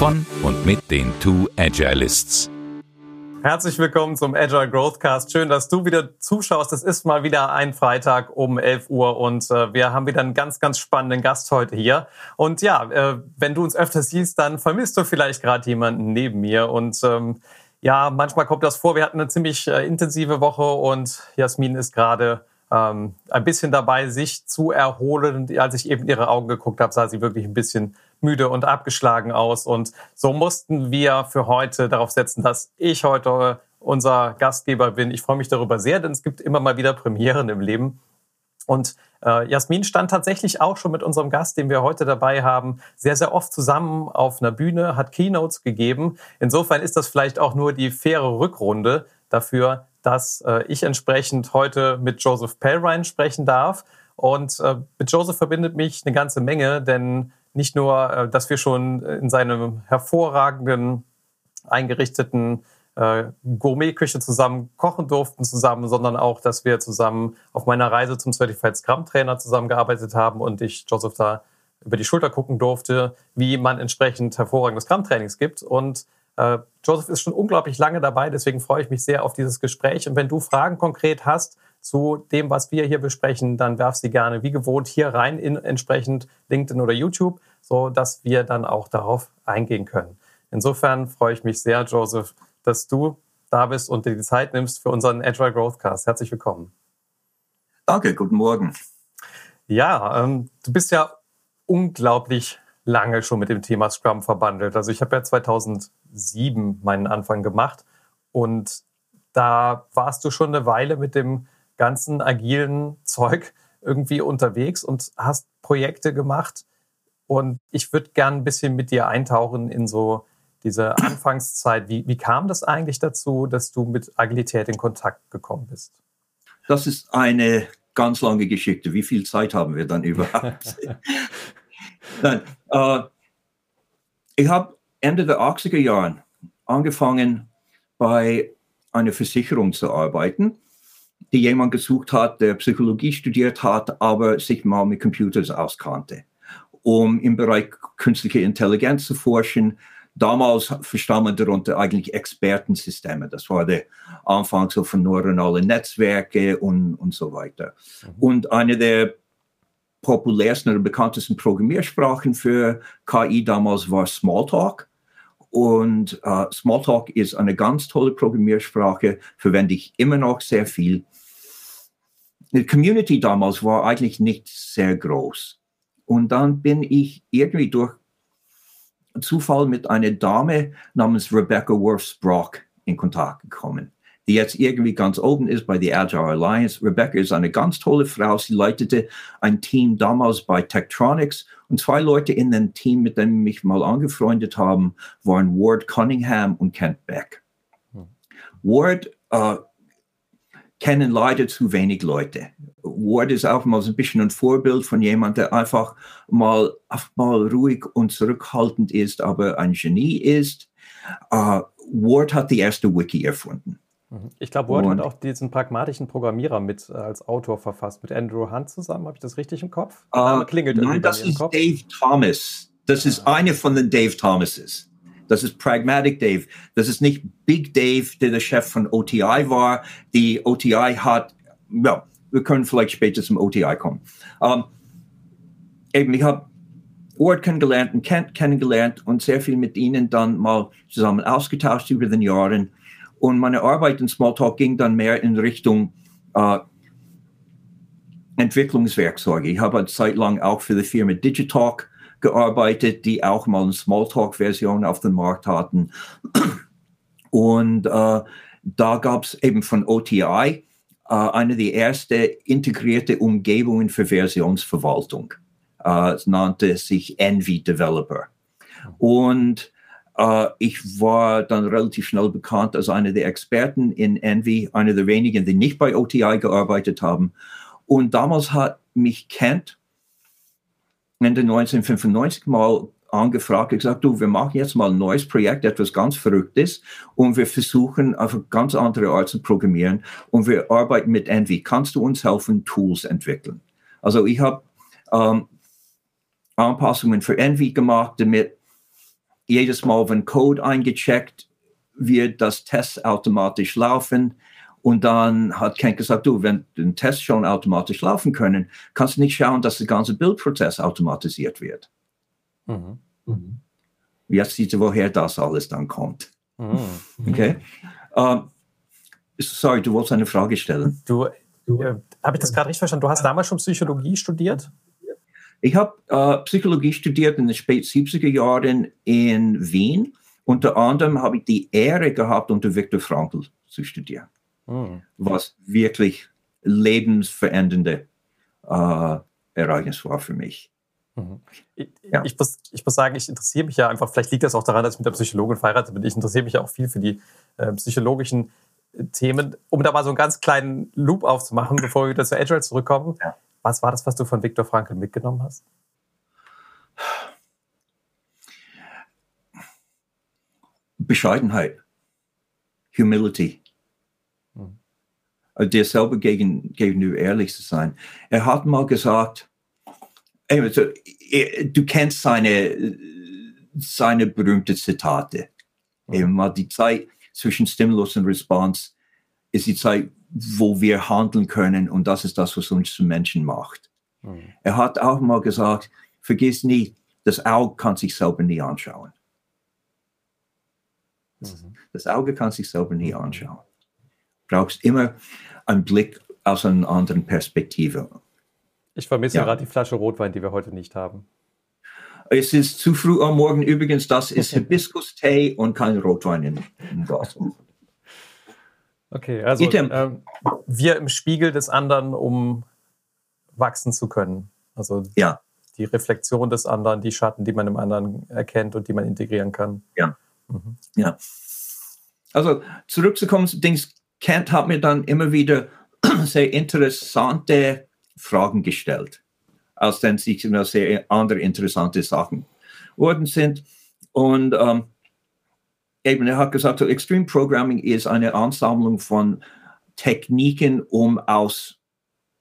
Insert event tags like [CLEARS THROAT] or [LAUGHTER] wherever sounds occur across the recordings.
von und mit den Two Agilists. Herzlich willkommen zum Agile Growthcast. Schön, dass du wieder zuschaust. Es ist mal wieder ein Freitag um 11 Uhr und äh, wir haben wieder einen ganz, ganz spannenden Gast heute hier. Und ja, äh, wenn du uns öfter siehst, dann vermisst du vielleicht gerade jemanden neben mir. Und ähm, ja, manchmal kommt das vor. Wir hatten eine ziemlich äh, intensive Woche und Jasmin ist gerade ähm, ein bisschen dabei, sich zu erholen. Und als ich eben ihre Augen geguckt habe, sah sie wirklich ein bisschen müde und abgeschlagen aus. Und so mussten wir für heute darauf setzen, dass ich heute unser Gastgeber bin. Ich freue mich darüber sehr, denn es gibt immer mal wieder Premieren im Leben. Und äh, Jasmin stand tatsächlich auch schon mit unserem Gast, den wir heute dabei haben, sehr, sehr oft zusammen auf einer Bühne, hat Keynotes gegeben. Insofern ist das vielleicht auch nur die faire Rückrunde dafür, dass äh, ich entsprechend heute mit Joseph Pellrein sprechen darf. Und äh, mit Joseph verbindet mich eine ganze Menge, denn nicht nur, äh, dass wir schon in seinem hervorragenden, eingerichteten äh, Gourmetküche zusammen kochen durften zusammen, sondern auch, dass wir zusammen auf meiner Reise zum Certified Scrum Trainer zusammengearbeitet haben und ich Joseph da über die Schulter gucken durfte, wie man entsprechend hervorragende Scrum Trainings gibt. Und Joseph ist schon unglaublich lange dabei, deswegen freue ich mich sehr auf dieses Gespräch. Und wenn du Fragen konkret hast, zu dem, was wir hier besprechen, dann werf sie gerne wie gewohnt hier rein in entsprechend LinkedIn oder YouTube, so dass wir dann auch darauf eingehen können. Insofern freue ich mich sehr, Joseph, dass du da bist und dir die Zeit nimmst für unseren Agile Growth Cast. Herzlich willkommen. Danke, guten Morgen. Ja, ähm, du bist ja unglaublich lange schon mit dem Thema Scrum verbandelt. Also ich habe ja 2007 meinen Anfang gemacht und da warst du schon eine Weile mit dem ganzen agilen Zeug irgendwie unterwegs und hast Projekte gemacht. Und ich würde gern ein bisschen mit dir eintauchen in so diese Anfangszeit. Wie, wie kam das eigentlich dazu, dass du mit Agilität in Kontakt gekommen bist? Das ist eine ganz lange Geschichte. Wie viel Zeit haben wir dann überhaupt? [LAUGHS] Nein, äh, ich habe Ende der 80er Jahre angefangen, bei einer Versicherung zu arbeiten die jemand gesucht hat, der Psychologie studiert hat, aber sich mal mit Computers auskannte, um im Bereich künstliche Intelligenz zu forschen. Damals verstand man darunter eigentlich Expertensysteme. Das war der Anfang so von neuronalen Netzwerke und, und so weiter. Mhm. Und eine der populärsten oder bekanntesten Programmiersprachen für KI damals war Smalltalk. Und uh, Smalltalk ist eine ganz tolle Programmiersprache, verwende ich immer noch sehr viel die Community damals war eigentlich nicht sehr groß. Und dann bin ich irgendwie durch Zufall mit einer Dame namens Rebecca Worths Brock in Kontakt gekommen, die jetzt irgendwie ganz oben ist bei der Agile Alliance. Rebecca ist eine ganz tolle Frau. Sie leitete ein Team damals bei Tektronix und zwei Leute in dem Team, mit dem mich mal angefreundet haben, waren Ward Cunningham und Kent Beck. Ward äh, kennen leider zu wenig Leute. Ward ist auch mal so ein bisschen ein Vorbild von jemandem, der einfach mal, mal ruhig und zurückhaltend ist, aber ein Genie ist. Uh, Ward hat die erste Wiki erfunden. Ich glaube, Ward und, hat auch diesen pragmatischen Programmierer mit äh, als Autor verfasst, mit Andrew Hunt zusammen. Habe ich das richtig im Kopf? Uh, klingelt nein, das ist Dave Thomas. Das ist ah. eine von den Dave Thomases. Das ist Pragmatic Dave. Das ist nicht Big Dave, der der Chef von OTI war. Die OTI hat, ja, wir können vielleicht später zum OTI kommen. Um, ähm, eben, ich habe Ort kennengelernt und Kent kennengelernt und sehr viel mit ihnen dann mal zusammen ausgetauscht über den Jahren. Und meine Arbeit in Smalltalk ging dann mehr in Richtung äh, Entwicklungswerkzeuge. Ich habe eine Zeit lang auch für die Firma Digitalk gearbeitet, die auch mal eine Smalltalk-Version auf dem Markt hatten. Und äh, da gab es eben von OTI äh, eine der ersten integrierte Umgebungen für Versionsverwaltung. Äh, es nannte sich Envy Developer. Und ich war dann relativ schnell bekannt als einer der Experten in Envy, einer der wenigen, die nicht bei OTI gearbeitet haben. Und damals hat mich Kent Ende 1995 mal angefragt, gesagt, du, wir machen jetzt mal ein neues Projekt, etwas ganz Verrücktes und wir versuchen auf eine ganz andere Art zu programmieren und wir arbeiten mit Envy. Kannst du uns helfen, Tools entwickeln? Also ich habe ähm, Anpassungen für Envy gemacht, damit jedes Mal, wenn Code eingecheckt wird, das Test automatisch laufen. Und dann hat Ken gesagt, du, wenn den Test schon automatisch laufen können, kannst du nicht schauen, dass der ganze Bildprozess automatisiert wird. Mhm. Mhm. Jetzt siehst du, woher das alles dann kommt. Mhm. Okay. Uh, sorry, du wolltest eine Frage stellen. Du, du äh, habe ich das gerade richtig verstanden? Du hast damals schon Psychologie studiert? Ich habe äh, Psychologie studiert in den spät 70er Jahren in Wien. Unter anderem habe ich die Ehre gehabt, unter Viktor Frankl zu studieren, mhm. was wirklich lebensverändernde äh, Ereignis war für mich. Mhm. Ich, ja. ich, muss, ich muss sagen, ich interessiere mich ja einfach, vielleicht liegt das auch daran, dass ich mit der Psychologin verheiratet bin, ich interessiere mich ja auch viel für die äh, psychologischen äh, Themen. Um da mal so einen ganz kleinen Loop aufzumachen, [CLEARS THROAT] bevor wir wieder zu Agile zurückkommen. Ja. Was war das, was du von Viktor Frankl mitgenommen hast? Bescheidenheit, Humility, hm. dir selber gegen, gegenüber ehrlich zu sein. Er hat mal gesagt, also, du kennst seine, seine berühmte Zitate. Mhm. Eben mal die Zeit zwischen Stimulus und Response ist die Zeit, wo wir handeln können und das ist das, was uns zu Menschen macht. Mhm. Er hat auch mal gesagt, vergiss nie, das Auge kann sich selber nie anschauen. Mhm. Das Auge kann sich selber nie mhm. anschauen. Du brauchst immer einen Blick aus einer anderen Perspektive. Ich vermisse ja. gerade die Flasche Rotwein, die wir heute nicht haben. Es ist zu früh am Morgen. Übrigens, das ist Hibiskus-Tee und kein Rotwein im Glas. Okay, also äh, wir im Spiegel des anderen, um wachsen zu können. Also ja. die Reflexion des anderen, die Schatten, die man im anderen erkennt und die man integrieren kann. Ja. Mhm. Ja. Also zurückzukommen zu Dings, Kent hat mir dann immer wieder [CLEARS THROAT] sehr interessante Fragen gestellt, als dann sich sehr andere interessante Sachen worden sind. Und ähm, eben, er hat gesagt, so Extreme Programming ist eine Ansammlung von Techniken, um aus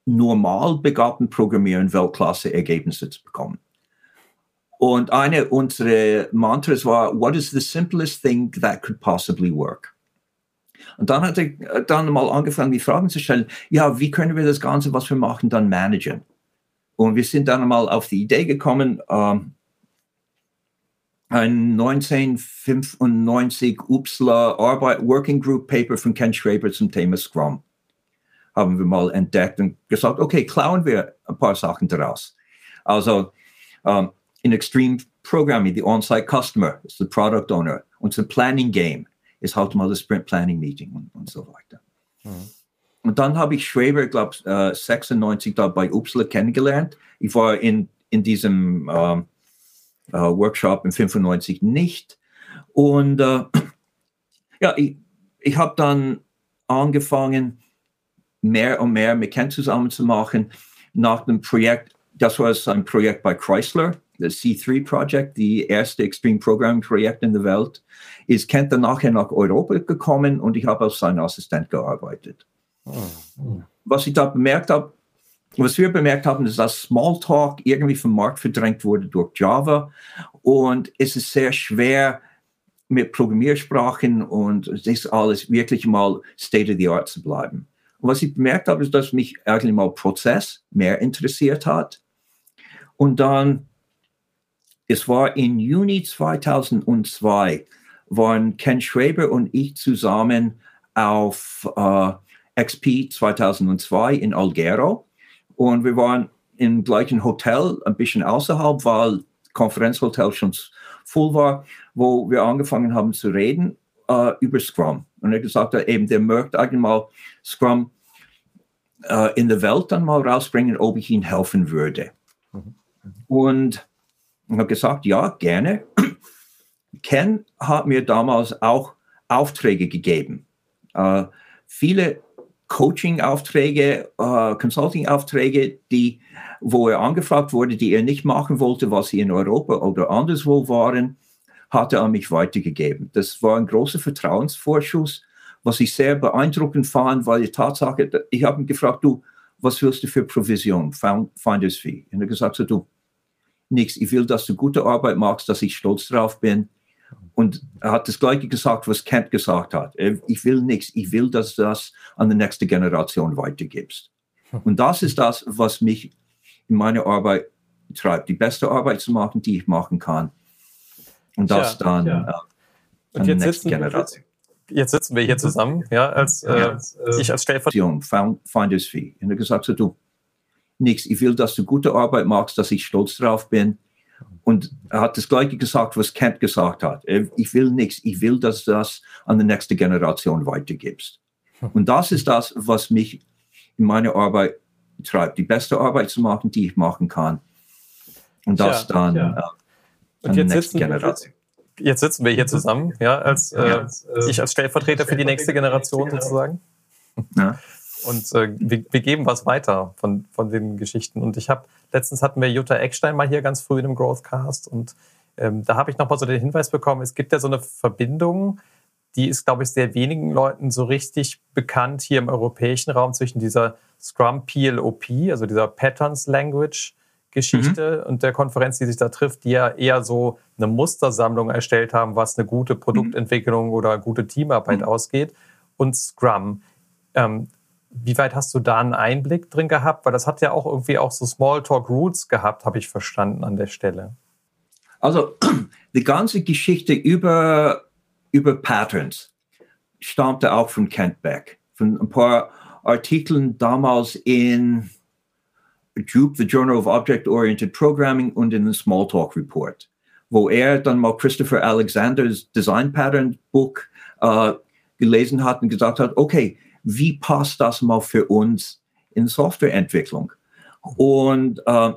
normal begabten Programmieren Weltklasse-Ergebnisse zu bekommen. Und eine unserer Mantras war, what is the simplest thing that could possibly work? Und dann hat er dann mal angefangen, die Fragen zu stellen, ja, wie können wir das Ganze, was wir machen, dann managen? Und wir sind dann mal auf die Idee gekommen, ähm, ein 1995 UPSLA Arbeit Working Group Paper von Ken Schraber zum Thema Scrum haben wir mal entdeckt und gesagt, okay, klauen wir ein paar Sachen daraus. Also um, in Extreme Programming, the On-Site Customer ist der Product Owner. Unser Planning Game ist halt mal das Sprint Planning Meeting und, und so weiter. Mhm. Und dann habe ich Schraber, glaube ich, äh, 96 da bei UPSLA kennengelernt. Ich war in, in diesem ähm, äh, Workshop in 95 nicht. Und äh, [CLEARS THROAT] ja, ich, ich habe dann angefangen, mehr und mehr mit Ken zusammenzumachen nach dem Projekt. Das war ein Projekt bei Chrysler, das C3 Project, die erste Extreme Programming Projekt in der Welt. Ist Kent dann nachher nach Europa gekommen und ich habe als sein Assistent gearbeitet. Oh. Was ich da bemerkt habe, was wir bemerkt haben, ist, dass Smalltalk irgendwie vom Markt verdrängt wurde durch Java und es ist sehr schwer, mit Programmiersprachen und das alles wirklich mal State of the Art zu bleiben. Und was ich bemerkt habe, ist, dass mich eigentlich mal Prozess mehr interessiert hat. Und dann, es war im Juni 2002, waren Ken Schwaber und ich zusammen auf äh, XP 2002 in Algero und wir waren im gleichen Hotel, ein bisschen außerhalb, weil Konferenzhotel schon voll war, wo wir angefangen haben zu reden äh, über Scrum. Und er gesagt hat, eben, der möchte eigentlich mal Scrum äh, in der Welt dann mal rausbringen, ob ich ihm helfen würde. Mhm. Und ich habe gesagt, ja, gerne. Ken hat mir damals auch Aufträge gegeben. Äh, viele Coaching-Aufträge, äh, Consulting-Aufträge, die, wo er angefragt wurde, die er nicht machen wollte, was sie in Europa oder anderswo waren, hat er an mich weitergegeben. Das war ein großer Vertrauensvorschuss, was ich sehr beeindruckend fand, weil die Tatsache, ich habe ihn gefragt, du, was willst du für Provision, Finders Fee? Und er gesagt, so, du, nichts, ich will, dass du gute Arbeit machst, dass ich stolz drauf bin. Und er hat das Gleiche gesagt, was Kent gesagt hat. Ich will nichts, ich will, dass du das an die nächste Generation weitergibst. Und das ist das, was mich in meiner Arbeit treibt, die beste Arbeit zu machen, die ich machen kann. Und das ja, dann ja. Äh, an die nächste Generation. Jetzt sitzen wir hier zusammen, ja, als äh, ja, ich als Stellvertreter. Finders Fee. Und er gesagt, so, du, nichts, ich will, dass du gute Arbeit machst, dass ich stolz drauf bin. Und er hat das Gleiche gesagt, was Kent gesagt hat. Ich will nichts, ich will, dass du das an die nächste Generation weitergibst. Und das ist das, was mich in meiner Arbeit treibt, die beste Arbeit zu machen, die ich machen kann. Und das ja, dann ja. Äh, an die nächste Generation jetzt sitzen wir hier zusammen, ja, als äh, ich als Stellvertreter für die nächste Generation sozusagen. Ja. Und äh, wir, wir, geben was weiter von, von den Geschichten. Und ich habe, letztens hatten wir Jutta Eckstein mal hier ganz früh in einem Growthcast und ähm, da habe ich noch mal so den Hinweis bekommen, es gibt ja so eine Verbindung, die ist, glaube ich, sehr wenigen Leuten so richtig bekannt hier im europäischen Raum zwischen dieser Scrum PLOP, also dieser Patterns Language Geschichte mhm. und der Konferenz, die sich da trifft, die ja eher so eine Mustersammlung erstellt haben, was eine gute Produktentwicklung mhm. oder gute Teamarbeit mhm. ausgeht und Scrum. Ähm, wie weit hast du da einen Einblick drin gehabt? Weil das hat ja auch irgendwie auch so Smalltalk Roots gehabt, habe ich verstanden an der Stelle. Also [CLEARS THROAT] die ganze Geschichte über, über Patterns stammte auch von Kent Beck, von ein paar Artikeln damals in Jupe, the Journal of Object-Oriented Programming und in den Smalltalk Report, wo er dann mal Christopher Alexanders Design Pattern Book äh, gelesen hat und gesagt hat, okay, wie passt das mal für uns in Softwareentwicklung? Und äh,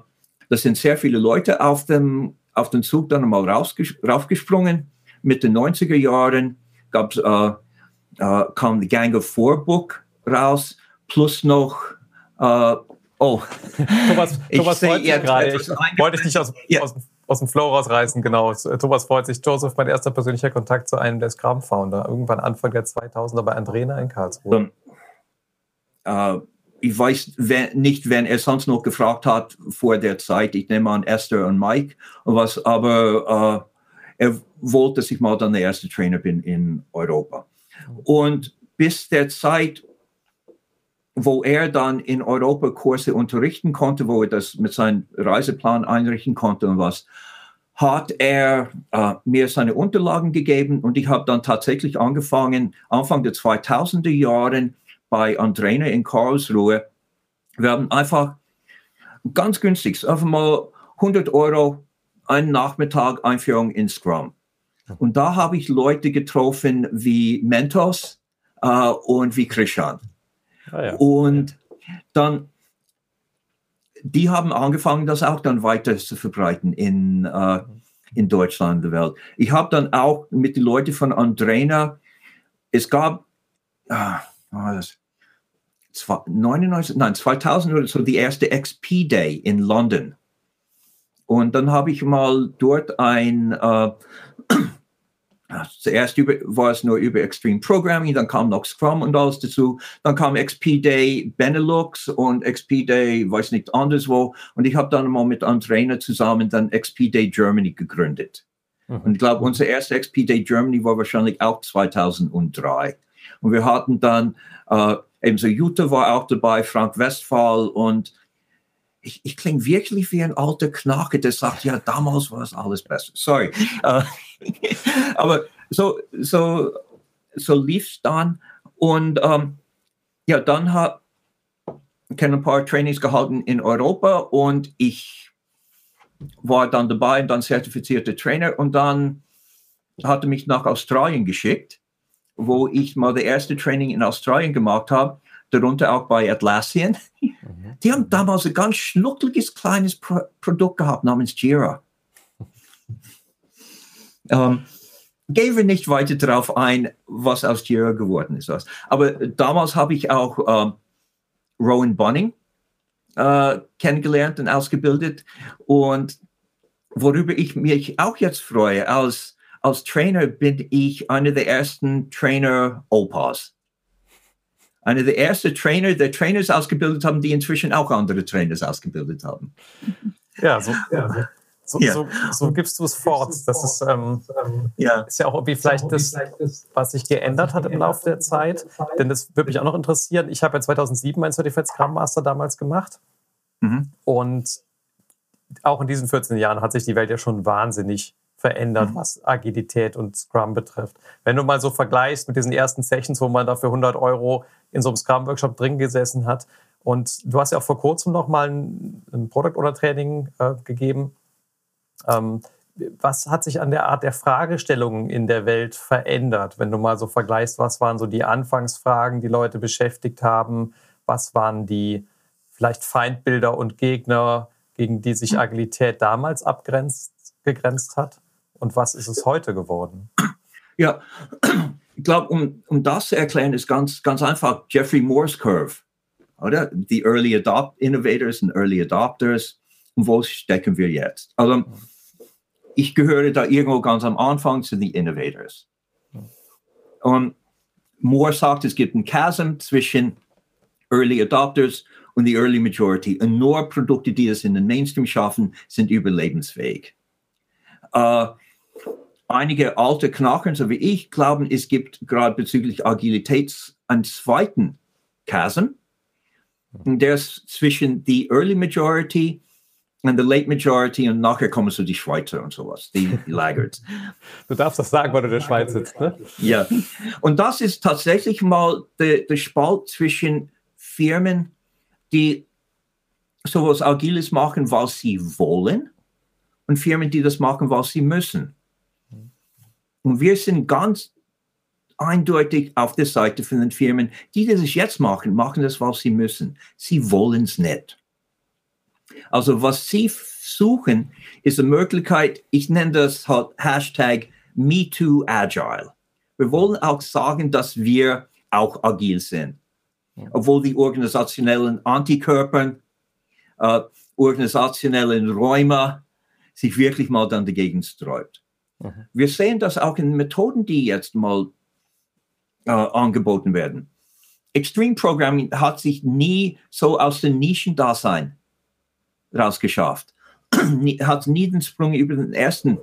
das sind sehr viele Leute auf dem, auf den Zug dann mal rausges raufgesprungen. Mit den 90er Jahren gab's, äh, äh, kam die Gang of Four Book raus, plus noch äh, Oh. Thomas, [LAUGHS] Thomas freut sich gerade. Ich wollte ich nicht aus, ja. aus, aus, dem Flow rausreißen, genau. Thomas freut sich. Joseph, mein erster persönlicher Kontakt zu einem der Scrum-Founder. Irgendwann Anfang der 2000er bei Andrena in Karlsruhe. Uh, ich weiß wenn, nicht, wenn er sonst noch gefragt hat vor der Zeit. Ich nehme an Esther und Mike was, aber uh, er wollte, dass ich mal dann der erste Trainer bin in Europa. Und bis der Zeit, wo er dann in Europa Kurse unterrichten konnte, wo er das mit seinem Reiseplan einrichten konnte und was, hat er äh, mir seine Unterlagen gegeben und ich habe dann tatsächlich angefangen, Anfang der 2000er Jahren bei Andrena in Karlsruhe. Wir haben einfach ganz günstig, einfach mal 100 Euro einen Nachmittag Einführung in Scrum. Und da habe ich Leute getroffen wie Mentos äh, und wie Christian. Ah, ja. Und dann, die haben angefangen, das auch dann weiter zu verbreiten in, äh, in Deutschland, der Welt. Ich habe dann auch mit den Leuten von Andrena, es gab, äh, das, 99, nein, 2000 oder so, die erste XP Day in London. Und dann habe ich mal dort ein, äh, Zuerst über, war es nur über Extreme Programming, dann kam noch Scrum und alles dazu. Dann kam XP Day Benelux und XP Day, weiß nicht, anderswo. Und ich habe dann mal mit einem Trainer zusammen dann XP Day Germany gegründet. Mhm. Und ich glaube, unser erster XP Day Germany war wahrscheinlich auch 2003. Und wir hatten dann, äh, eben so Jutta war auch dabei, Frank Westphal und ich, ich klinge wirklich wie ein alter Knacke, der sagt, ja, damals war es alles besser. Sorry. Uh, [LAUGHS] aber so, so, so lief es dann. Und um, ja, dann habe ich ein paar Trainings gehalten in Europa und ich war dann dabei, dann zertifizierter Trainer und dann hatte mich nach Australien geschickt, wo ich mal das erste Training in Australien gemacht habe darunter auch bei Atlassian. Mhm. Die haben damals ein ganz schnuckliges kleines Pro Produkt gehabt namens Jira. Ähm, gehen wir nicht weiter darauf ein, was aus Jira geworden ist. Aber damals habe ich auch äh, Rowan Bunning äh, kennengelernt und ausgebildet. Und worüber ich mich auch jetzt freue, als, als Trainer bin ich einer der ersten Trainer-Opas. Einer der ersten Trainer, der Trainers ausgebildet haben, die inzwischen auch andere Trainers ausgebildet haben. Ja, so, ja. So, ja. so, so, gibst du es fort. Das ist, ähm, ja. ist ja auch irgendwie vielleicht das, was sich geändert hat im Laufe der Zeit. Denn das würde mich auch noch interessieren. Ich habe ja 2007 mein Certified Scrum Master damals gemacht. Mhm. Und auch in diesen 14 Jahren hat sich die Welt ja schon wahnsinnig verändert, mhm. was Agilität und Scrum betrifft. Wenn du mal so vergleichst mit diesen ersten Sessions, wo man dafür 100 Euro in so einem Scrum-Workshop drin gesessen hat, und du hast ja auch vor kurzem noch mal ein, ein Product Owner Training äh, gegeben. Ähm, was hat sich an der Art der Fragestellungen in der Welt verändert, wenn du mal so vergleichst, was waren so die Anfangsfragen, die Leute beschäftigt haben, was waren die vielleicht Feindbilder und Gegner, gegen die sich Agilität damals abgegrenzt hat und was ist es heute geworden? Ja, ich glaube, um, um das zu erklären, ist ganz, ganz einfach Jeffrey Moore's Curve, oder? Die Early Adopt Innovators und Early Adopters und wo stecken wir jetzt? Also, ich gehöre da irgendwo ganz am Anfang zu den Innovators. Und Moore sagt, es gibt einen Chasm zwischen Early Adopters und die Early Majority. Und nur Produkte, die das in den Mainstream schaffen, sind überlebensfähig. Äh, einige alte Knacken, so wie ich, glauben, es gibt gerade bezüglich Agilität einen zweiten Chasm. Der ist zwischen die Early Majority und the late majority und nachher kommen so die Schweizer und sowas, die, die Laggards. [LAUGHS] Du darfst das sagen, weil du in der Schweiz sitzt, ne? Ja. Und das ist tatsächlich mal der, der Spalt zwischen Firmen, die sowas Agiles machen, weil sie wollen und Firmen, die das machen, weil sie müssen. Und wir sind ganz eindeutig auf der Seite von den Firmen, die das jetzt machen, machen das, weil sie müssen. Sie wollen es nicht. Also was Sie suchen, ist eine Möglichkeit, ich nenne das halt Hashtag MeTooAgile. Wir wollen auch sagen, dass wir auch agil sind. Obwohl die organisationellen Antikörper, äh, organisationellen Räume sich wirklich mal dann dagegen sträubt. Mhm. Wir sehen das auch in Methoden, die jetzt mal äh, angeboten werden. Extreme Programming hat sich nie so aus den Nischendasein rausgeschafft. [CLEARS THROAT] hat nie den Sprung über den ersten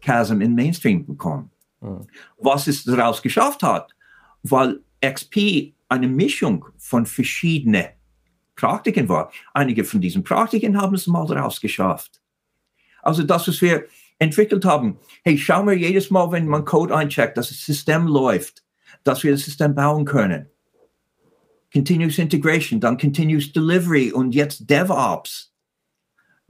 Chasm in Mainstream bekommen. Mhm. Was es daraus geschafft hat, weil XP eine Mischung von verschiedenen Praktiken war. Einige von diesen Praktiken haben es mal rausgeschafft. Also das, was wir entwickelt haben, hey, schauen wir jedes Mal, wenn man Code eincheckt, dass das System läuft, dass wir das System bauen können. Continuous Integration, dann Continuous Delivery und jetzt DevOps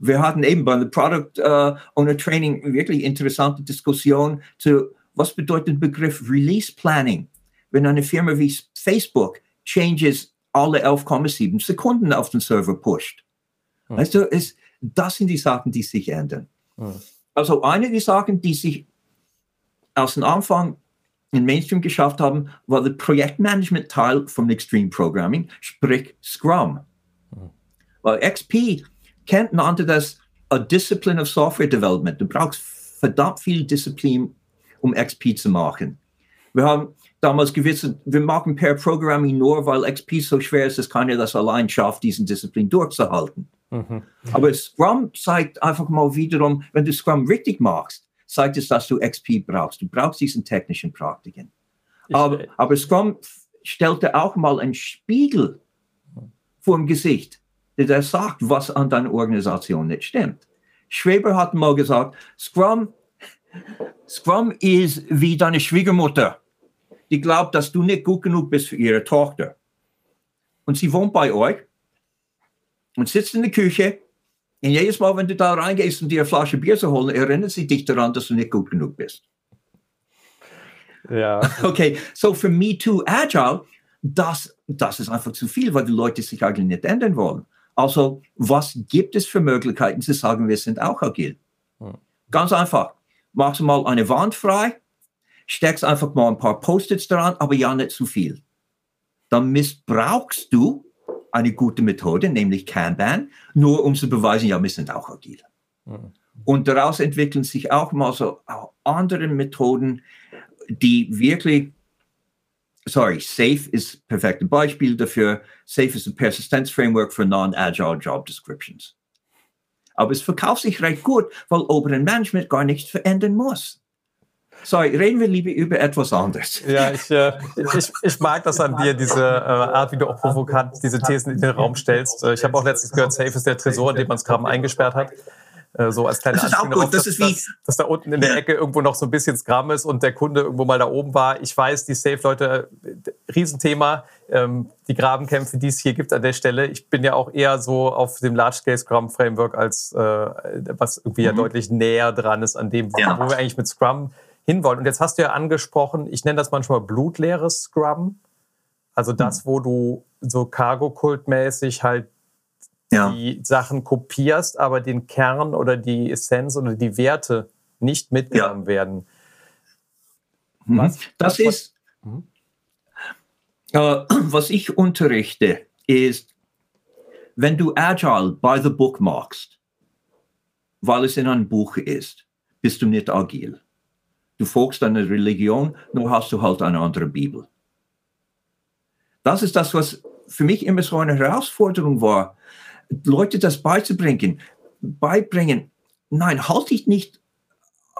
wir hatten eben bei der Product uh, Owner Training wirklich interessante Diskussion zu, was bedeutet Begriff Release Planning? Wenn eine Firma wie Facebook Changes alle 11,7 Sekunden auf den Server pusht. Hm. Weißt du, es, das sind die Sachen, die sich ändern. Hm. Also eine der Sachen, die sich aus dem Anfang in Mainstream geschafft haben, war der Projektmanagement-Teil vom Extreme Programming, sprich Scrum. Hm. Weil XP Kent nannte das a discipline of software development. Du brauchst verdammt viel Disziplin, um XP zu machen. Wir haben damals gewusst, wir machen per Programming nur, weil XP so schwer ist, dass keiner das allein schafft, diesen Disziplin durchzuhalten. Mhm. Aber Scrum zeigt einfach mal wiederum, wenn du Scrum richtig machst, zeigt es, dass du XP brauchst. Du brauchst diesen technischen Praktiken. Aber, aber Scrum stellte auch mal einen Spiegel vor dem Gesicht der sagt, was an deiner Organisation nicht stimmt. Schweber hat mal gesagt, Scrum, Scrum ist wie deine Schwiegermutter. Die glaubt, dass du nicht gut genug bist für ihre Tochter. Und sie wohnt bei euch und sitzt in der Küche. Und jedes Mal, wenn du da reingehst, um dir eine Flasche Bier zu holen, erinnert sie dich daran, dass du nicht gut genug bist. Ja. [LAUGHS] Okay, so für Me Too Agile, das, das ist einfach zu viel, weil die Leute sich eigentlich nicht ändern wollen. Also, was gibt es für Möglichkeiten zu sagen, wir sind auch agil? Hm. Ganz einfach. Machst du mal eine Wand frei, steckst einfach mal ein paar Post-its dran, aber ja nicht zu viel. Dann missbrauchst du eine gute Methode, nämlich Kanban, nur um zu beweisen, ja, wir sind auch agil. Mhm. Und daraus entwickeln sich auch mal so auch andere Methoden, die wirklich, sorry, SAFE ist perfekte Beispiel dafür. SAFE ist ein Persistenzframework für non-agile Job Descriptions. Aber es verkauft sich recht gut, weil oberen Management gar nichts verändern muss. Sorry, reden wir lieber über etwas anderes. Ja, ich, äh, ich, ich mag das an dir, diese äh, Art, wie du auch provokant diese Thesen in den Raum stellst. Äh, ich habe auch letztens gehört, Safe ist der Tresor, in dem man Scrum eingesperrt hat. Äh, so als kleine das ist auch gut. Das dass, ist wie, dass, dass, da unten in der Ecke irgendwo noch so ein bisschen Scrum ist und der Kunde irgendwo mal da oben war. Ich weiß, die Safe-Leute, äh, Riesenthema, ähm, die Grabenkämpfe, die es hier gibt an der Stelle. Ich bin ja auch eher so auf dem Large-Scale Scrum-Framework, als äh, was irgendwie mhm. ja deutlich näher dran ist an dem, wo, ja. wo wir eigentlich mit Scrum hinwollen. Und jetzt hast du ja angesprochen, ich nenne das manchmal blutleeres Scrum. Also das, hm. wo du so Cargo-Kult-mäßig halt ja. die Sachen kopierst, aber den Kern oder die Essenz oder die Werte nicht mitgenommen ja. werden. Mhm. Was? Das ist, mhm. äh, [CLEARS THROAT] was ich unterrichte, ist, wenn du Agile by the book machst, weil es in einem Buch ist, bist du nicht agil du folgst einer Religion, nur hast du halt eine andere Bibel. Das ist das, was für mich immer so eine Herausforderung war, Leute das beizubringen. Beibringen, nein, halt dich nicht,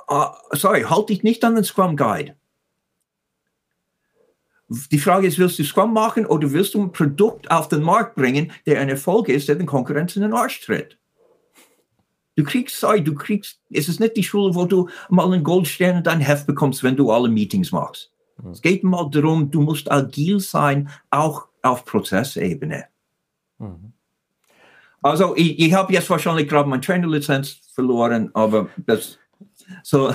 uh, sorry, halt dich nicht an den Scrum Guide. Die Frage ist, willst du Scrum machen oder willst du ein Produkt auf den Markt bringen, der ein Erfolg ist, der den Konkurrenz in den Arsch tritt? Du kriegst, sorry, du kriegst, es ist nicht die Schule, wo du mal einen Goldstern und ein Heft bekommst, wenn du alle Meetings machst. Mhm. Es geht mal darum, du musst agil sein, auch auf Prozessebene. Mhm. Also, ich, ich habe jetzt wahrscheinlich gerade meine Trainerlizenz verloren, aber das, so.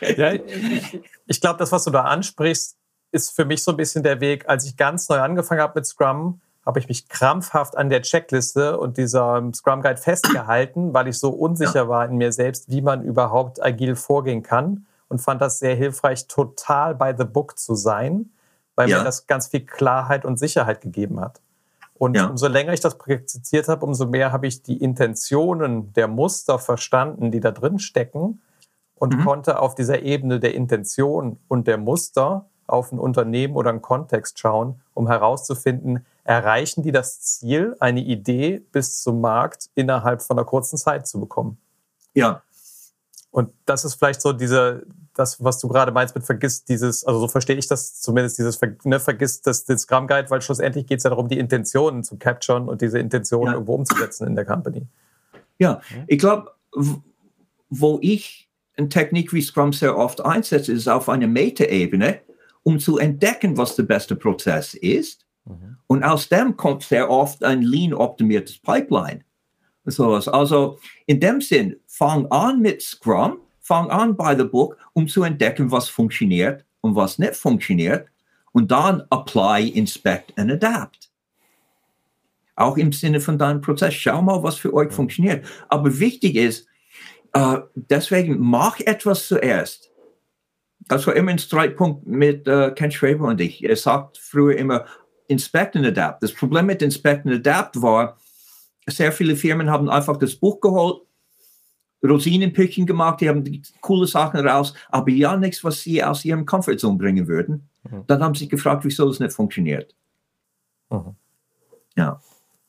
ja, ich, ich glaube, das, was du da ansprichst, ist für mich so ein bisschen der Weg, als ich ganz neu angefangen habe mit Scrum, habe ich mich krampfhaft an der Checkliste und dieser Scrum Guide festgehalten, weil ich so unsicher ja. war in mir selbst, wie man überhaupt agil vorgehen kann und fand das sehr hilfreich, total by the book zu sein, weil ja. mir das ganz viel Klarheit und Sicherheit gegeben hat. Und ja. umso länger ich das praktiziert habe, umso mehr habe ich die Intentionen der Muster verstanden, die da drin stecken und mhm. konnte auf dieser Ebene der Intention und der Muster auf ein Unternehmen oder einen Kontext schauen, um herauszufinden, erreichen die das Ziel, eine Idee bis zum Markt innerhalb von einer kurzen Zeit zu bekommen. Ja. Und das ist vielleicht so diese, das, was du gerade meinst mit vergisst dieses, also so verstehe ich das zumindest, dieses, ne, vergisst das, das Scrum Guide, weil schlussendlich geht es ja darum, die Intentionen zu capturen und diese Intentionen ja. irgendwo umzusetzen in der Company. Ja, ich glaube, wo ich eine Technik wie Scrum sehr oft einsetze, ist auf einer Meta-Ebene, um zu entdecken, was der beste Prozess ist Mhm. Und aus dem kommt sehr oft ein lean-optimiertes Pipeline. Sowas. Also in dem Sinn, fang an mit Scrum, fang an by the book, um zu entdecken, was funktioniert und was nicht funktioniert. Und dann apply, inspect and adapt. Auch im Sinne von deinem Prozess. Schau mal, was für euch funktioniert. Aber wichtig ist, äh, deswegen mach etwas zuerst. Das war immer ein Streitpunkt mit äh, Ken Schreiber und ich. Er sagt früher immer, Inspect and Adapt. Das Problem mit Inspect and Adapt war, sehr viele Firmen haben einfach das Buch geholt, Rosinenpückchen gemacht, die haben die coole Sachen raus, aber ja nichts, was sie aus ihrem Comfortzone bringen würden. Mhm. Dann haben sie sich gefragt, wieso das nicht funktioniert. Mhm. Ja.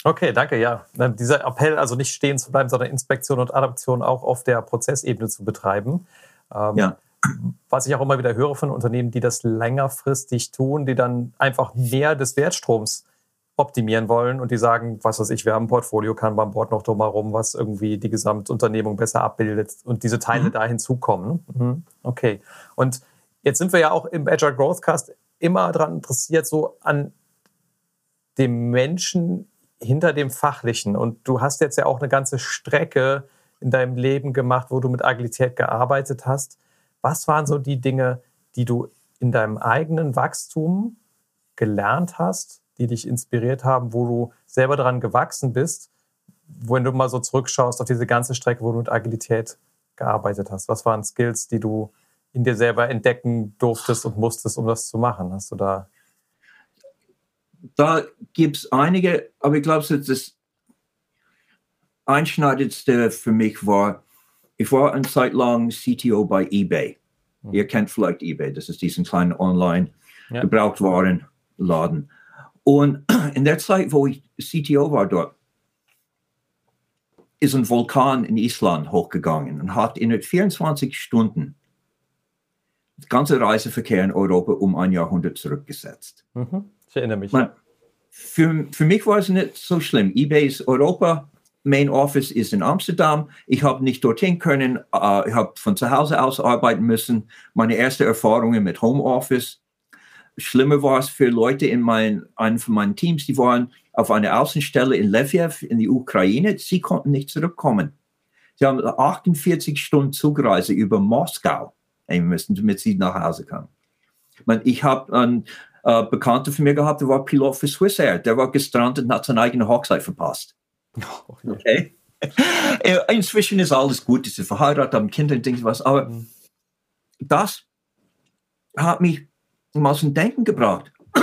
Okay, danke. Ja, dieser Appell, also nicht stehen zu bleiben, sondern Inspektion und Adaption auch auf der Prozessebene zu betreiben. Ähm, ja was ich auch immer wieder höre von Unternehmen, die das längerfristig tun, die dann einfach mehr des Wertstroms optimieren wollen und die sagen, was weiß ich, wir haben ein Portfolio, kann beim Board noch drumherum, was irgendwie die Gesamtunternehmung besser abbildet und diese Teile mhm. da hinzukommen. Mhm. Okay. Und jetzt sind wir ja auch im Agile Growthcast immer daran interessiert, so an dem Menschen hinter dem Fachlichen. Und du hast jetzt ja auch eine ganze Strecke in deinem Leben gemacht, wo du mit Agilität gearbeitet hast. Was waren so die Dinge, die du in deinem eigenen Wachstum gelernt hast, die dich inspiriert haben, wo du selber daran gewachsen bist, wenn du mal so zurückschaust auf diese ganze Strecke, wo du mit Agilität gearbeitet hast? Was waren Skills, die du in dir selber entdecken durftest und musstest, um das zu machen? Hast du da? Da gibt es einige, aber ich glaube, das Einschneidendste für mich war, ich war eine Zeit lang CTO bei eBay. Mhm. Ihr kennt vielleicht eBay, das ist diesen kleinen Online-Gebrauchtwarenladen. Und in der Zeit, wo ich CTO war dort, ist ein Vulkan in Island hochgegangen und hat in 24 Stunden das ganze Reiseverkehr in Europa um ein Jahrhundert zurückgesetzt. Mhm. Ich erinnere mich. Man, für, für mich war es nicht so schlimm. eBay ist Europa, Main Office ist in Amsterdam. Ich habe nicht dorthin können. Uh, ich habe von zu Hause aus arbeiten müssen. Meine erste Erfahrungen mit Homeoffice. Schlimmer war es für Leute in mein, einem von meinen Teams, die waren auf einer Außenstelle in Lviv in die Ukraine. Sie konnten nicht zurückkommen. Sie haben 48 Stunden Zugreise über Moskau müssen, damit sie nach Hause kamen. Ich habe einen äh, Bekannter von mir gehabt, der war Pilot für Swissair. Der war gestrandet und hat seine eigene Hochzeit verpasst. Okay. Äh, inzwischen ist alles gut, sie sind verheiratet, haben Kinder und Dinge was, aber mhm. das hat mich mal zum Denken gebracht, [CLEARS THROAT]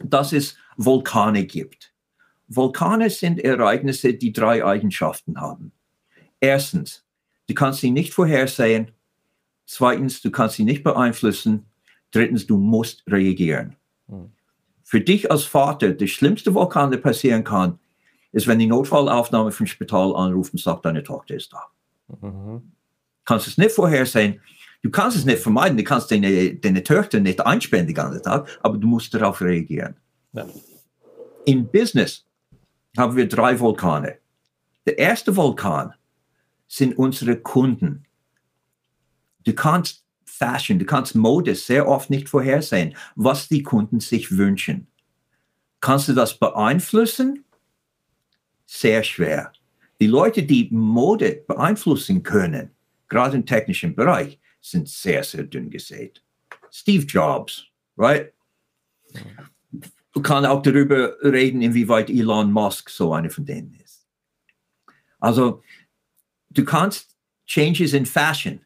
dass es Vulkane gibt. Vulkane sind Ereignisse, die drei Eigenschaften haben. Erstens, du kannst sie nicht vorhersehen. Zweitens, du kannst sie nicht beeinflussen. Drittens, du musst reagieren. Mhm. Für dich als Vater, das schlimmste Vulkan, der passieren kann, ist, wenn die Notfallaufnahme vom Spital anruft und sagt, deine Tochter ist da. Mhm. Kannst es nicht vorhersehen. Du kannst es nicht vermeiden. Du kannst deine, deine Töchter nicht einsperren den ganzen Tag, aber du musst darauf reagieren. Ja. In Business haben wir drei Vulkane. Der erste Vulkan sind unsere Kunden. Du kannst Fashion, du kannst Mode sehr oft nicht vorhersehen, was die Kunden sich wünschen. Kannst du das beeinflussen? sehr schwer. Die Leute, die Mode beeinflussen können, gerade im technischen Bereich, sind sehr, sehr dünn gesät. Steve Jobs, right? Du kannst auch darüber reden, inwieweit Elon Musk so einer von denen ist. Also, du kannst Changes in Fashion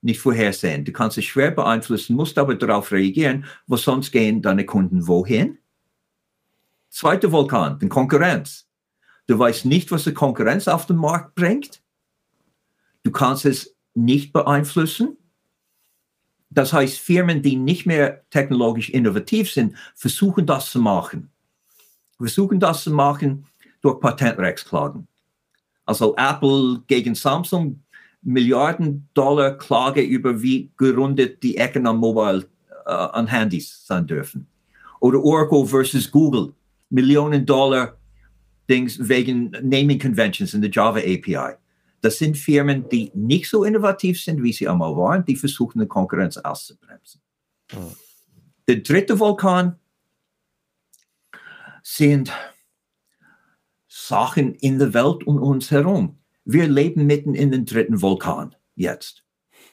nicht vorhersehen. Du kannst es schwer beeinflussen, musst aber darauf reagieren, wo sonst gehen deine Kunden wohin? Zweiter Vulkan, die Konkurrenz. Du weißt nicht, was die Konkurrenz auf den Markt bringt. Du kannst es nicht beeinflussen. Das heißt, Firmen, die nicht mehr technologisch innovativ sind, versuchen das zu machen. Versuchen das zu machen durch Patentrechtsklagen. Also Apple gegen Samsung, Milliarden Dollar Klage über wie gerundet die Ecken an Mobile, äh, an Handys sein dürfen. Oder Oracle versus Google, Millionen Dollar Dings wegen Naming Conventions in der Java API. Das sind Firmen, die nicht so innovativ sind, wie sie einmal waren, die versuchen, die Konkurrenz auszubremsen. Mhm. Der dritte Vulkan sind Sachen in der Welt um uns herum. Wir leben mitten in den dritten Vulkan jetzt.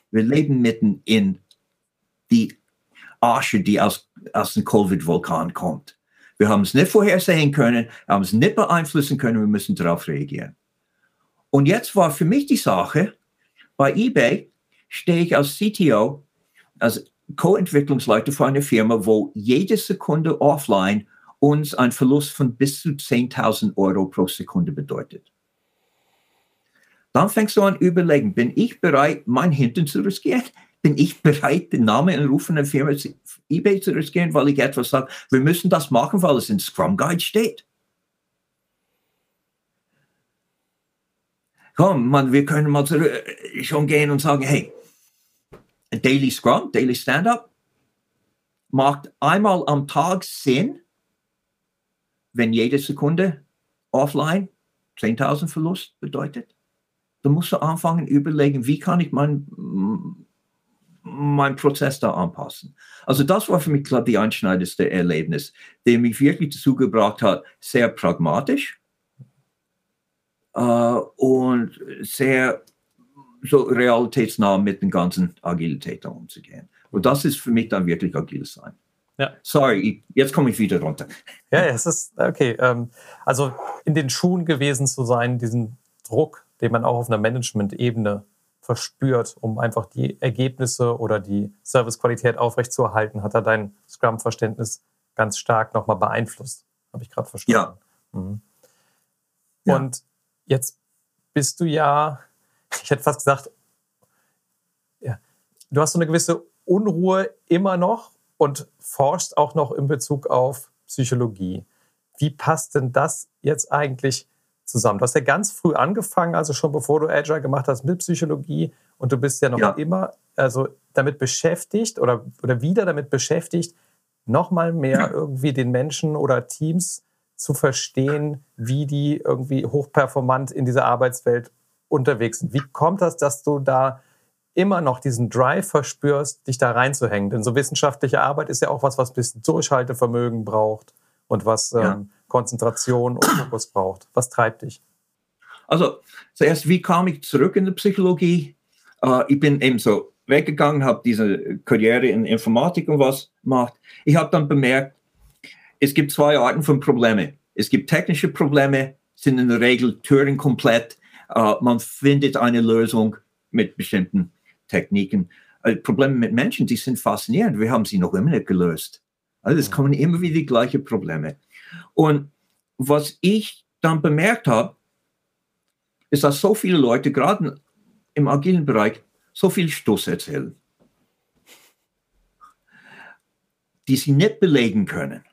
Wir leben mitten in die Asche, die aus, aus dem Covid-Vulkan kommt. Wir haben es nicht vorhersehen können, haben es nicht beeinflussen können, wir müssen darauf reagieren. Und jetzt war für mich die Sache, bei eBay stehe ich als CTO, als Co-Entwicklungsleiter für eine Firma, wo jede Sekunde offline uns einen Verlust von bis zu 10.000 Euro pro Sekunde bedeutet. Dann fängst du an überlegen, bin ich bereit, mein Hintern zu riskieren? bin ich bereit, den Namen und Ruf einer Firma eBay zu riskieren, weil ich etwas sage, wir müssen das machen, weil es in Scrum Guide steht. Komm, man, wir können mal schon gehen und sagen, hey, Daily Scrum, Daily Stand-up macht einmal am Tag Sinn, wenn jede Sekunde offline 10.000 Verlust bedeutet. Dann musst du anfangen, überlegen, wie kann ich mein meinen Prozess da anpassen. Also das war für mich, glaube ich, die einschneidendste Erlebnis, der mich wirklich dazu gebracht hat, sehr pragmatisch äh, und sehr so realitätsnah mit den ganzen Agilitäten umzugehen. Und das ist für mich dann wirklich agil sein. Ja. Sorry, jetzt komme ich wieder runter. Ja, es ist okay. Ähm, also in den Schuhen gewesen zu sein, diesen Druck, den man auch auf einer Management-Ebene verspürt, um einfach die Ergebnisse oder die Servicequalität aufrechtzuerhalten? Hat er dein Scrum-Verständnis ganz stark nochmal beeinflusst? Habe ich gerade verstanden. Ja. Mhm. ja. Jetzt bist du ja, ich hätte fast gesagt, ja, du hast so eine gewisse Unruhe immer noch und forschst auch noch in Bezug auf Psychologie. Wie passt denn das jetzt eigentlich zusammen? Du hast ja ganz früh angefangen, also schon bevor du Agile gemacht hast mit Psychologie und du bist ja noch ja. immer also damit beschäftigt oder, oder wieder damit beschäftigt, nochmal mehr [CLEARS THROAT] irgendwie den Menschen oder Teams zu verstehen, wie die irgendwie hochperformant in dieser Arbeitswelt unterwegs sind. Wie kommt das, dass du da immer noch diesen Drive verspürst, dich da reinzuhängen? Denn so wissenschaftliche Arbeit ist ja auch was, was ein bisschen Durchhaltevermögen braucht und was ja. ähm, Konzentration und Fokus braucht. Was treibt dich? Also zuerst, wie kam ich zurück in die Psychologie? Uh, ich bin eben so weggegangen, habe diese Karriere in Informatik und was gemacht. Ich habe dann bemerkt, es gibt zwei Arten von Problemen. Es gibt technische Probleme, sind in der Regel Türen komplett. Uh, man findet eine Lösung mit bestimmten Techniken. Uh, Probleme mit Menschen, die sind faszinierend. Wir haben sie noch immer nicht gelöst. Also es kommen immer wieder die gleichen Probleme. Und was ich dann bemerkt habe, ist, dass so viele Leute, gerade im agilen Bereich, so viel Stoß erzählen, die sie nicht belegen können.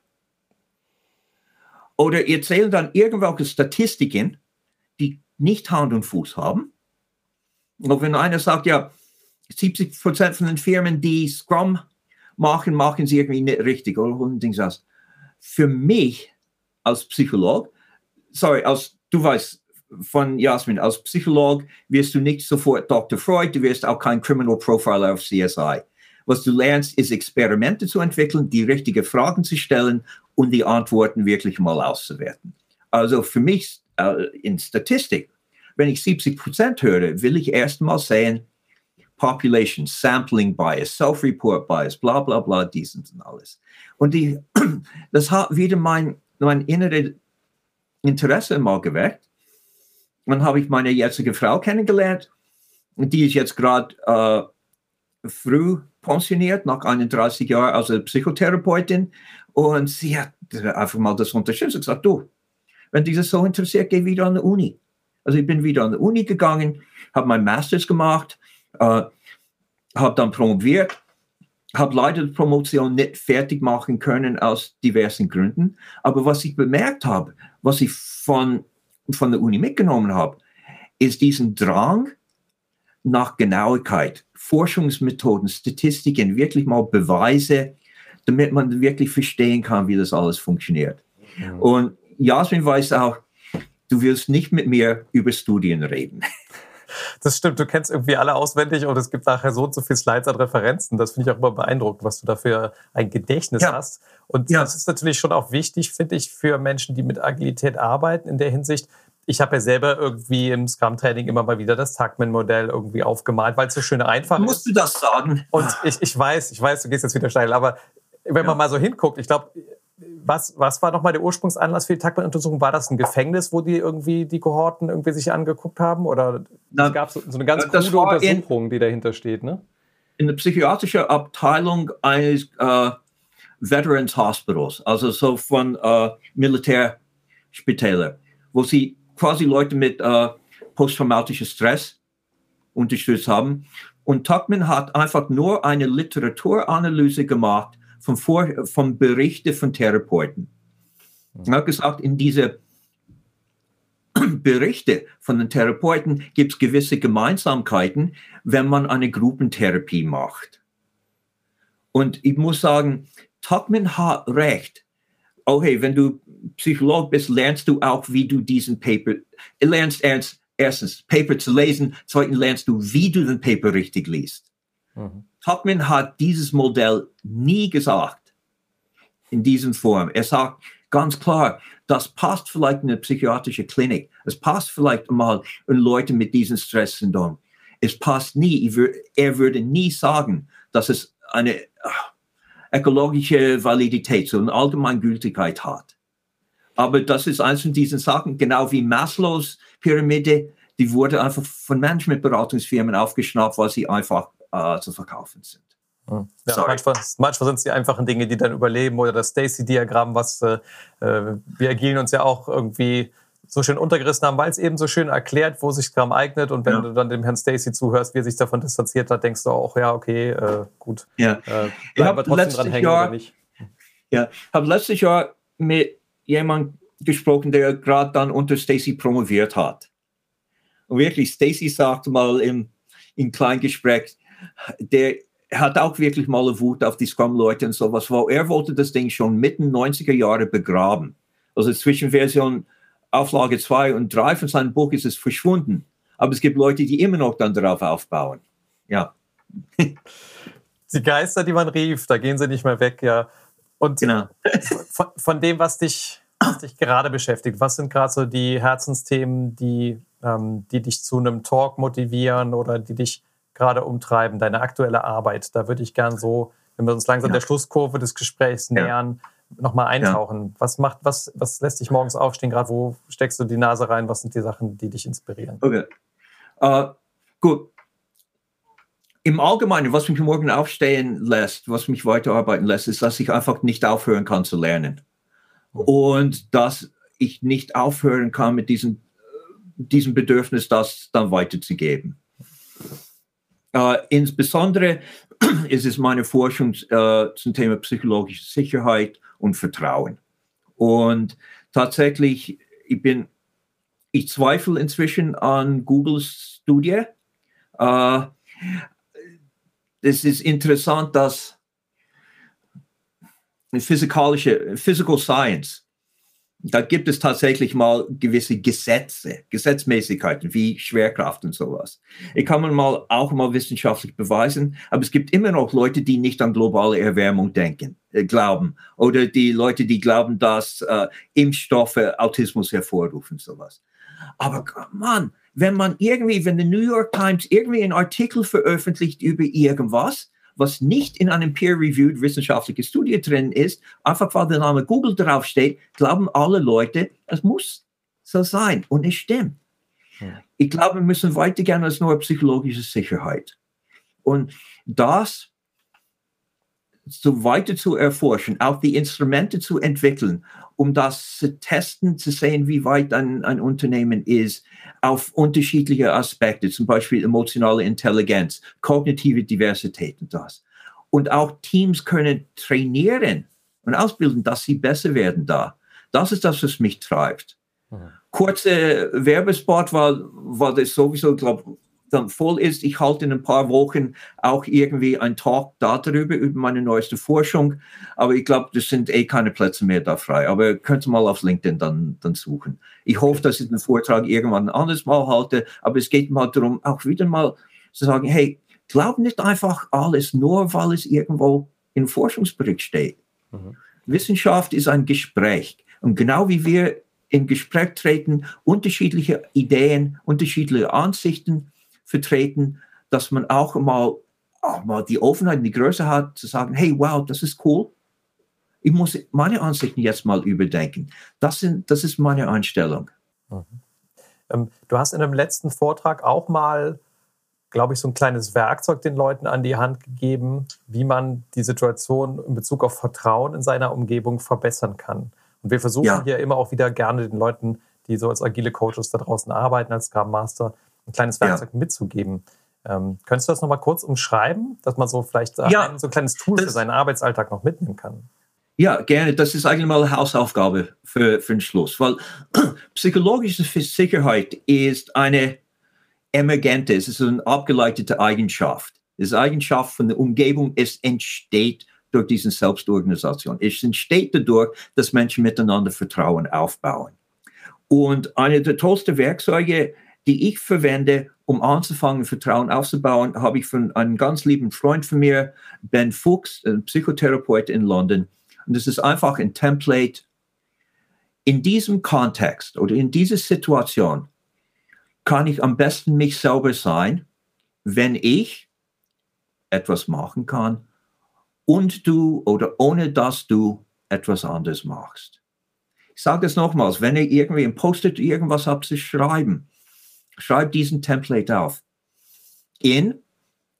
Oder erzählen dann irgendwelche Statistiken, die nicht Hand und Fuß haben. Und wenn einer sagt, ja, 70 Prozent von den Firmen, die Scrum machen, machen sie irgendwie nicht richtig oder und Dings aus. Für mich als Psycholog, sorry, als du weißt von Jasmin, als Psycholog wirst du nicht sofort Dr. Freud, du wirst auch kein Criminal Profiler auf CSI. Was du lernst, ist Experimente zu entwickeln, die richtigen Fragen zu stellen und die Antworten wirklich mal auszuwerten. Also für mich äh, in Statistik, wenn ich 70 Prozent höre, will ich erst mal sehen, Population, Sampling Bias, Self-Report Bias, bla bla bla, dies und alles. Und die, [CLEARS THROAT] das hat wieder mein, mein inneres Interesse mal geweckt. Dann habe ich meine jetzige Frau kennengelernt. Die ist jetzt gerade äh, früh pensioniert, nach 31 Jahren als Psychotherapeutin. Und sie hat einfach mal das unterstützt und gesagt, du, wenn dich das so interessiert, geh wieder an die Uni. Also ich bin wieder an die Uni gegangen, habe mein Masters gemacht, äh, habe dann promoviert, habe leider die Promotion nicht fertig machen können aus diversen Gründen. Aber was ich bemerkt habe, was ich von, von der Uni mitgenommen habe, ist diesen Drang nach Genauigkeit, Forschungsmethoden, Statistiken, wirklich mal Beweise, damit man wirklich verstehen kann, wie das alles funktioniert. Ja. Und Jasmin weiß auch, du willst nicht mit mir über Studien reden. [LAUGHS] Das stimmt, du kennst irgendwie alle auswendig und es gibt nachher so und so viele Slides an Referenzen. Das finde ich auch immer beeindruckend, was du dafür ein Gedächtnis ja. hast. Und ja. das ist natürlich schon auch wichtig, finde ich, für Menschen, die mit Agilität arbeiten, in der Hinsicht, ich habe ja selber irgendwie im Scrum-Training immer mal wieder das Tuckman-Modell irgendwie aufgemalt, weil es so schön einfach Musst ist. Musst du das sagen? Und ich, ich weiß, ich weiß, du gehst jetzt wieder steil, aber wenn man mal so hinguckt, ich glaube, was, was war nochmal der Ursprungsanlass für die Tuckman-Untersuchung? War das ein Gefängnis, wo die irgendwie die Kohorten irgendwie sich angeguckt haben? Oder es gab so, so eine ganz coole Untersuchung, in, die dahinter steht, ne? In der psychiatrischen Abteilung eines äh, Veterans Hospitals, also so von äh, Militärspitälern, wo sie quasi Leute mit äh, posttraumatischem Stress unterstützt haben. Und Tuckman hat einfach nur eine Literaturanalyse gemacht von, Vor von Berichten von Therapeuten. Er hat gesagt, in diese Berichte von den Therapeuten gibt es gewisse Gemeinsamkeiten, wenn man eine Gruppentherapie macht. Und ich muss sagen, Tuckman hat recht. Okay, wenn du Psycholog bist, lernst du auch, wie du diesen Paper, lernst erst, erstens Paper zu lesen, zweitens lernst du, wie du den Paper richtig liest. Mhm. Tuckman hat dieses Modell nie gesagt in diesem Form. Er sagt ganz klar, das passt vielleicht in eine psychiatrische Klinik. Es passt vielleicht mal in Leute mit diesem Stresssyndrom. Es passt nie. Er würde nie sagen, dass es eine äh, ökologische Validität, so eine Allgemeingültigkeit hat. Aber das ist eins von diesen Sachen, genau wie Maslows Pyramide, die wurde einfach von Managementberatungsfirmen aufgeschnappt, weil sie einfach äh, zu verkaufen sind. Hm. Ja, manchmal, manchmal sind es die einfachen Dinge, die dann überleben oder das Stacy-Diagramm, was äh, äh wir Agilen uns ja auch irgendwie so schön untergerissen haben, weil es eben so schön erklärt, wo sich Scrum eignet. Und wenn ja. du dann dem Herrn Stacy zuhörst, wie er sich davon distanziert hat, denkst du auch, ja, okay, äh, gut. Ja. Äh, ich habe trotzdem dran Jahr, oder nicht. Ja, habe letztes Jahr mit jemandem gesprochen, der gerade dann unter Stacy promoviert hat. Und wirklich, Stacy sagte mal im, im kleinen Gespräch, der hat auch wirklich mal eine Wut auf die Scrum-Leute und sowas, weil er wollte das Ding schon mitten 90er Jahre begraben. Also zwischen Version Auflage 2 und 3 von seinem Buch ist es verschwunden. Aber es gibt Leute, die immer noch dann darauf aufbauen. Ja. [LAUGHS] Die Geister, die man rief, da gehen sie nicht mehr weg, ja. Und genau. [LAUGHS] von, von dem, was dich, was dich gerade beschäftigt, was sind gerade so die Herzensthemen, die, ähm, die dich zu einem Talk motivieren oder die dich gerade umtreiben, deine aktuelle Arbeit? Da würde ich gern so, wenn wir uns langsam ja. der Schlusskurve des Gesprächs ja. nähern, nochmal eintauchen. Ja. Was macht, was, was lässt dich morgens aufstehen? Gerade wo steckst du die Nase rein? Was sind die Sachen, die dich inspirieren? Okay. Uh, gut. Im Allgemeinen, was mich morgen aufstehen lässt, was mich weiterarbeiten lässt, ist, dass ich einfach nicht aufhören kann zu lernen. Mhm. Und dass ich nicht aufhören kann mit diesem, diesem Bedürfnis, das dann weiterzugeben. Uh, insbesondere [CLEARS THROAT] ist es meine Forschung uh, zum Thema psychologische Sicherheit und Vertrauen. Und tatsächlich, ich bin, ich zweifle inzwischen an Googles Studie. Äh, es ist interessant, dass physikalische, Physical Science da gibt es tatsächlich mal gewisse Gesetze, Gesetzmäßigkeiten wie Schwerkraft und sowas. Ich kann man mal auch mal wissenschaftlich beweisen, aber es gibt immer noch Leute, die nicht an globale Erwärmung denken, äh, glauben oder die Leute, die glauben, dass äh, Impfstoffe Autismus hervorrufen sowas. Aber man, wenn man irgendwie, wenn die New York Times irgendwie einen Artikel veröffentlicht über irgendwas, was nicht in einem peer-reviewed wissenschaftlichen Studie drin ist, einfach weil der Name Google draufsteht, glauben alle Leute, es muss so sein. Und es stimmt. Hm. Ich glaube, wir müssen weitergehen als nur psychologische Sicherheit. Und das so weiter zu erforschen, auch die Instrumente zu entwickeln, um das zu testen, zu sehen, wie weit ein, ein Unternehmen ist, auf unterschiedliche Aspekte, zum Beispiel emotionale Intelligenz, kognitive Diversität und das. Und auch Teams können trainieren und ausbilden, dass sie besser werden da. Das ist das, was mich treibt. Mhm. Kurze Werbespot, weil, weil das sowieso, glaube dann voll ist. Ich halte in ein paar Wochen auch irgendwie ein Talk darüber, über meine neueste Forschung. Aber ich glaube, das sind eh keine Plätze mehr da frei. Aber könnt ihr mal auf LinkedIn dann, dann suchen. Ich hoffe, dass ich den Vortrag irgendwann ein anderes Mal halte. Aber es geht mal darum, auch wieder mal zu sagen, hey, glaub nicht einfach alles nur, weil es irgendwo im Forschungsbericht steht. Mhm. Wissenschaft ist ein Gespräch. Und genau wie wir im Gespräch treten, unterschiedliche Ideen, unterschiedliche Ansichten, vertreten, dass man auch mal, auch mal die Offenheit und die Größe hat, zu sagen, hey, wow, das ist cool. Ich muss meine Ansichten jetzt mal überdenken. Das, sind, das ist meine Einstellung. Mhm. Ähm, du hast in dem letzten Vortrag auch mal, glaube ich, so ein kleines Werkzeug den Leuten an die Hand gegeben, wie man die Situation in Bezug auf Vertrauen in seiner Umgebung verbessern kann. Und wir versuchen ja. hier immer auch wieder gerne den Leuten, die so als agile Coaches da draußen arbeiten, als Scrum Master, ein kleines Werkzeug ja. mitzugeben. Ähm, könntest du das nochmal kurz umschreiben, dass man so vielleicht ja, ein, so ein kleines Tool für seinen Arbeitsalltag noch mitnehmen kann? Ja, gerne. Das ist eigentlich mal eine Hausaufgabe für, für den Schluss, weil [CLEARS THROAT] psychologische Sicherheit ist eine emergente, es ist eine abgeleitete Eigenschaft. Es ist Eigenschaft von der Umgebung, es entsteht durch diese Selbstorganisation. Es entsteht dadurch, dass Menschen miteinander Vertrauen aufbauen. Und eine der tollsten Werkzeuge die ich verwende, um anzufangen, Vertrauen aufzubauen, habe ich von einem ganz lieben Freund von mir, Ben Fuchs, ein Psychotherapeut in London. Und das ist einfach ein Template. In diesem Kontext oder in dieser Situation kann ich am besten mich selber sein, wenn ich etwas machen kann und du oder ohne dass du etwas anderes machst. Ich sage das nochmals, wenn ihr irgendwie ein Post-it irgendwas habt zu schreiben, schreib diesen Template auf. In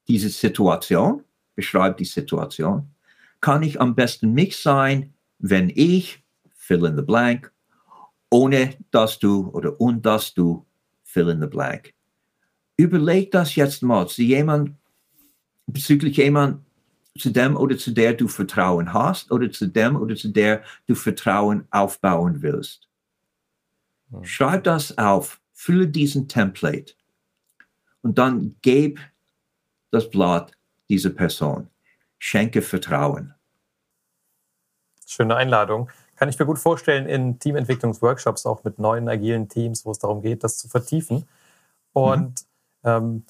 diese Situation, beschreib die Situation, kann ich am besten mich sein, wenn ich, fill in the blank, ohne dass du oder und dass du, fill in the blank. Überleg das jetzt mal zu jemand, bezüglich jemand, zu dem oder zu der du Vertrauen hast oder zu dem oder zu der du Vertrauen aufbauen willst. Schreib das auf, fülle diesen Template und dann gib das Blatt dieser Person. Schenke Vertrauen. Schöne Einladung. Kann ich mir gut vorstellen in Teamentwicklungsworkshops, auch mit neuen agilen Teams, wo es darum geht, das zu vertiefen. Und mhm. ähm,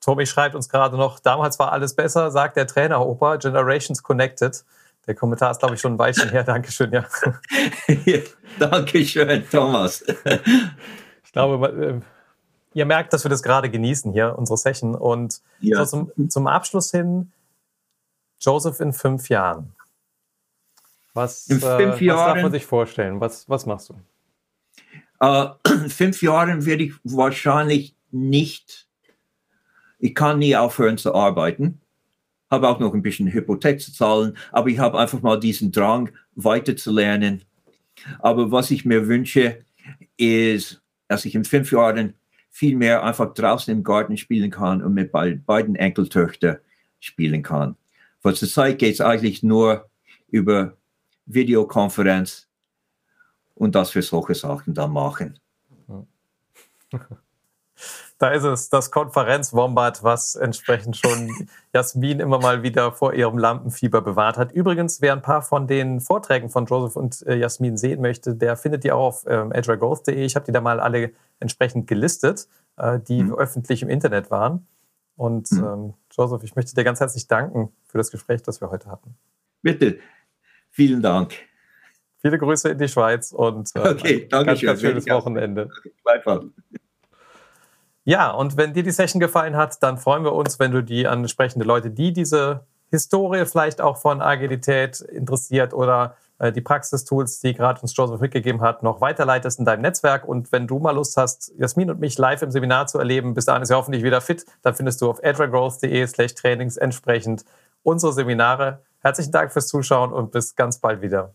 Tobi schreibt uns gerade noch, damals war alles besser, sagt der Trainer Opa, Generations Connected. Der Kommentar ist, glaube ich, schon ein Weilchen her. [LAUGHS] Dankeschön, [LAUGHS] ja. Dankeschön, Thomas. Ich glaube, äh, ihr merkt, dass wir das gerade genießen hier, unsere Session. Und ja. so zum, zum Abschluss hin, Joseph in fünf Jahren. Was, in äh, fünf äh, Jahren, was darf man sich vorstellen? Was, was machst du? Uh, [CLEARS THROAT] in fünf Jahren werde ich wahrscheinlich nicht, ich kann nie aufhören zu arbeiten, habe auch noch ein bisschen Hypothek zu zahlen, aber ich habe einfach mal diesen Drang, weiter zu lernen. Aber was ich mir wünsche, ist, dass ich in fünf Jahren viel mehr einfach draußen im Garten spielen kann und mit beiden Enkeltöchtern spielen kann. Weil zurzeit geht es eigentlich nur über Videokonferenz und dass wir solche Sachen dann machen. [LAUGHS] Da ist es, das Konferenzwombat, was entsprechend schon [LAUGHS] Jasmin immer mal wieder vor ihrem Lampenfieber bewahrt hat. Übrigens, wer ein paar von den Vorträgen von Joseph und äh, Jasmin sehen möchte, der findet die auch auf ähm. Ich habe die da mal alle entsprechend gelistet, äh, die mhm. öffentlich im Internet waren. Und mhm. ähm, Joseph, ich möchte dir ganz herzlich danken für das Gespräch, das wir heute hatten. Bitte. Vielen Dank. Viele Grüße in die Schweiz und äh, okay, danke ganz, ganz schönes Wochenende. Okay, ja, und wenn dir die Session gefallen hat, dann freuen wir uns, wenn du die an entsprechende Leute, die diese Historie vielleicht auch von Agilität interessiert oder äh, die Praxistools, die gerade uns Joseph mitgegeben hat, noch weiterleitest in deinem Netzwerk. Und wenn du mal Lust hast, Jasmin und mich live im Seminar zu erleben, bis dahin ist ja hoffentlich wieder fit, dann findest du auf agilegrowth.de slash trainings entsprechend unsere Seminare. Herzlichen Dank fürs Zuschauen und bis ganz bald wieder.